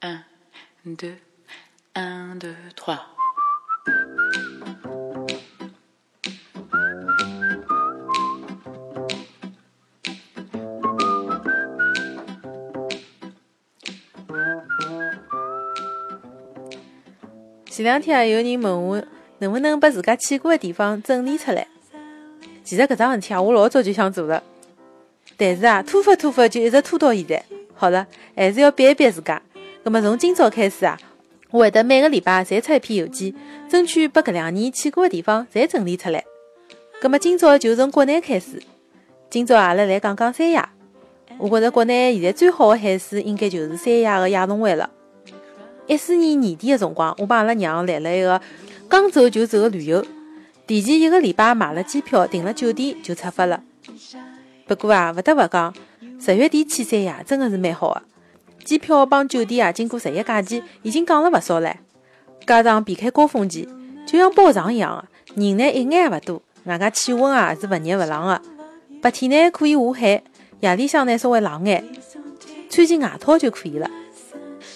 前两天啊，有人问我能不能把自家去过的地方整理出来。其实搿桩事体啊，我老早就想做了，但是啊，拖发拖发就一直拖到现在。好了，还是要逼一逼自家。葛么从今朝开始啊，我会得每个礼拜侪出一篇邮件，争取把搿两年去过的地方侪整理出来。葛么今朝就从国内开始，今朝阿拉来讲讲三亚。我觉着国内现在最好的海水应该就是三亚的亚龙湾了。一四年年底的辰光，我帮阿拉娘来了一个刚走就走的旅游，提前一个礼拜买了机票，订了酒店就出发了。不过啊，勿得勿讲，十月底去三亚真的是蛮好的。机票帮酒店啊，经过十一假期已经降了勿少唻。加上避开高峰期，就像包场一样的，人呢一眼也勿多，外加气温啊是勿热勿冷的。白天呢可以下海，夜里向呢稍微冷眼，穿件外套就可以了。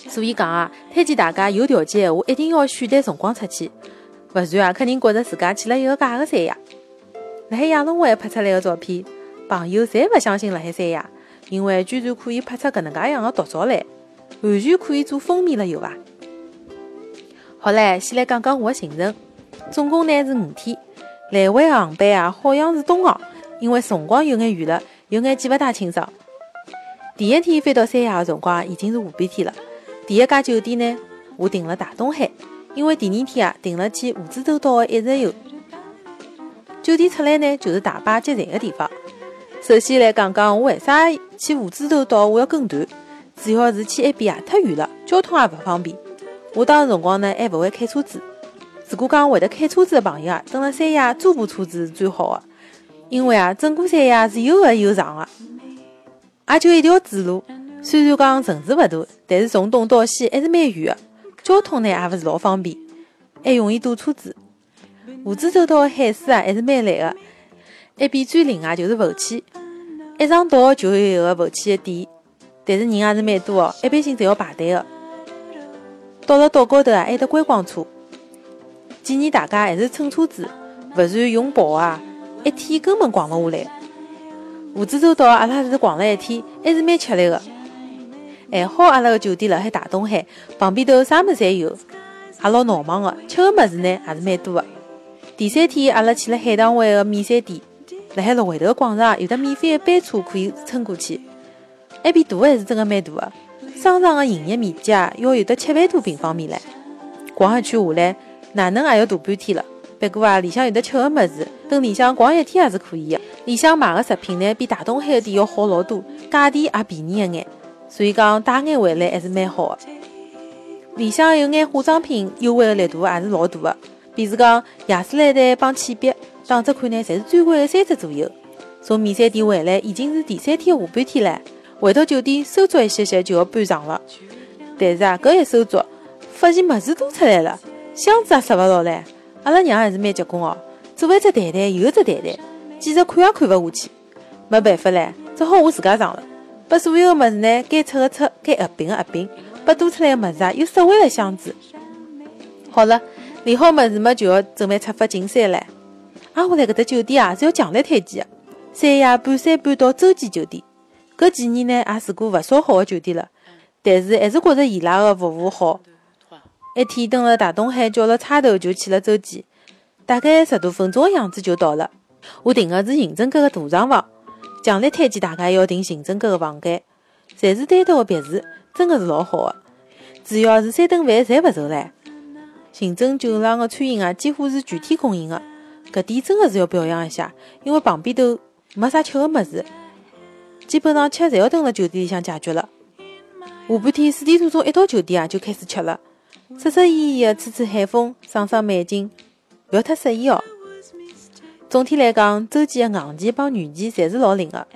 所以讲啊，推荐大家有条件的话，一定要选对辰光出去，勿然啊，肯定觉着自家去了一个假的三亚。辣海亚龙湾拍出来的照片，朋友侪勿相信辣海三亚，因为居然可以拍出搿能介样的独照来，完全可以做封面了，有伐？好唻，先来讲讲我的行程，总共呢是五天，来回航班啊好像是东航，因为辰光有眼远了，有眼记勿大清爽。第一天飞到三亚的辰光已经是下半天了。第一家酒店呢，我订了大东海，因为第二天啊订了去蜈支洲岛的一日游。酒店出来呢就是大巴接站的地方。首先来讲讲我为啥去蜈支洲岛我要跟团，主要是去埃边啊太远了，交通也勿方便。我当时辰光呢还勿会开车子，如果讲会得开车子的朋友啊，登了三亚租部车子是最好的，因为啊整个三亚是又矮又长的，也就一条主路。虽然讲城市勿大，但是从东到西还是蛮远的，交通呢也勿是老方便，还容易堵车子。蜈支洲岛的海水啊还是蛮蓝的，埃边最灵啊就是浮潜，一上岛就有一个浮潜的点，但是人也是蛮多的，一般性侪要排队的。到了岛高头啊还有观光车，建议大家还是乘车子，勿然用跑啊，一天根本逛勿下来。蜈支洲岛阿拉是逛了一天，还是蛮吃力的。还好，阿拉个酒店辣海大东海旁边头，啥物事侪有，也老闹忙个。吃个物事呢，也是蛮多个。第三天，阿拉去了海棠湾个免税店，辣海六回头广场有得免费个班车可以乘过去。埃边大还是真个蛮大个，商场个营业面积啊，要有得七万多平方米唻。逛一圈下来，哪能也要大半天了。不过啊，里向有得吃个物事，等里向逛一天也是可以个。里向买个食品呢，比大东海个店要好老多，价钿也便宜一眼。所以讲带眼回来还是蛮好个。里向有眼化妆品优惠个力度也是老大个，比如讲雅诗兰黛帮倩碧，打折款呢侪是最贵的三折左右。从免税店回来已经是第三天下半天了，回到酒店收足一歇歇就要搬床了。但是啊，搿一收足，发现物事多出来了，箱子也塞勿牢唻。阿拉娘还是蛮结棍哦，左一只袋袋，右一只袋袋，简直看也看勿下去。没办法唻，只好我自家上了。把所有的物事呢，该出的出，该合并的合并，把多出来的物事啊，又塞回了箱子。好了，理好物事嘛，就要准备出发进山了。啊，我来搿搭酒店啊，是要强烈推荐的，三亚半山半岛洲际酒店。搿几年呢，也住过勿少好的酒店了，但是还是觉着伊拉的服务好。一天蹲了大东海，叫了差头就去了洲际，大概十多分钟的样子就到了。我订的是行政阁的大床房。强烈推荐大家要订行政阁的房间，侪是单独的别墅，真的是老好的。主要是三顿饭侪勿愁唻。行政酒廊的餐饮啊，几乎是全天供应的，搿点真的是要表扬一下。因为旁边头没啥吃的物事，基本上吃侪要蹲辣酒店里向解决了。下半天四点多钟一到酒店啊，就开始吃了，适适宜宜的吹吹海风，赏赏美景，勿要太适意哦。总体来讲，周记的硬件帮软件侪是老灵的。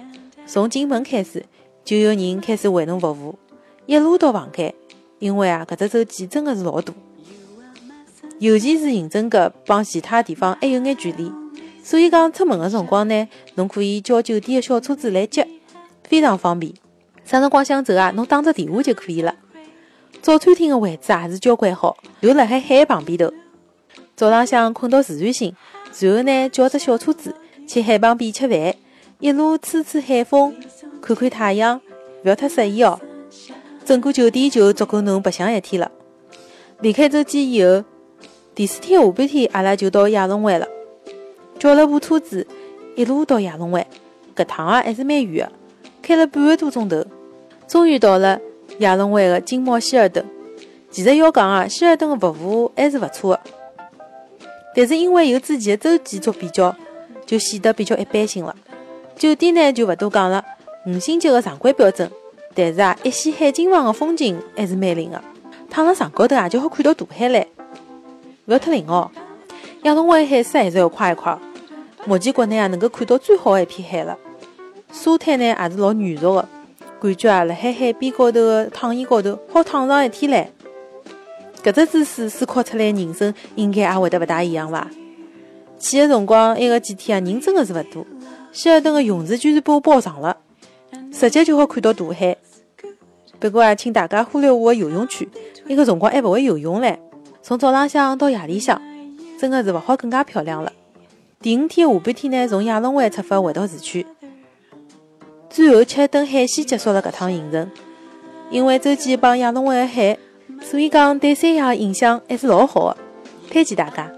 从进门开始，就有人开始为侬服务，一路到房间。因为啊，搿只周记真的是老大，尤其是行政阁帮其他地方还有眼距离，所以讲出门的辰光呢，侬可以叫酒店的小车子来接，非常方便。啥辰光想走啊，侬打只电话就可以了。早餐厅的位置也是交关好，就辣海海旁边头。早浪向困到自然醒，然后呢叫只小车子去海旁边吃饭，一路吹吹海风，看看太阳，勿要太适意哦。整个酒店就足够侬白相一天了。离开洲际以后，第四天下半天阿拉就到亚龙湾了，叫了部车子一路到亚龙湾。搿趟啊还是蛮远的，开了半个多钟头，终于到了亚龙湾的金茂希尔顿。其实要讲啊，希尔顿的服务还是勿错的，但是因为有之前的洲际做比较，就显得比较一般性了。酒店呢就勿多讲了，五星级的常规标准，但是啊，一线海景房的风景还是蛮灵的。躺辣床高头啊，就好看到大海来，勿要太灵哦。亚龙湾海水还是要快一夸。目前国内啊能够看到最好的一片海了。沙滩呢也是老软熟的，感觉啊辣海海边高头的躺椅高头好躺上一天来。搿只姿势思考出来，人生应该也会得勿大一样伐？去的辰光埃个几天啊，人真的是勿多。希尔顿的泳池居然被我包上了，直接就好看到大海。不过啊，请大家忽略我的游泳圈，那个辰光还勿会游泳唻。从早浪向到夜里向真的是勿好更加漂亮了。第五天下半天呢从亚龙湾出发回到市区。最后吃一顿海鲜结束了搿趟行程。因为周记帮亚龙湾的海所以讲对三亚的印象还是老好的。推荐大家。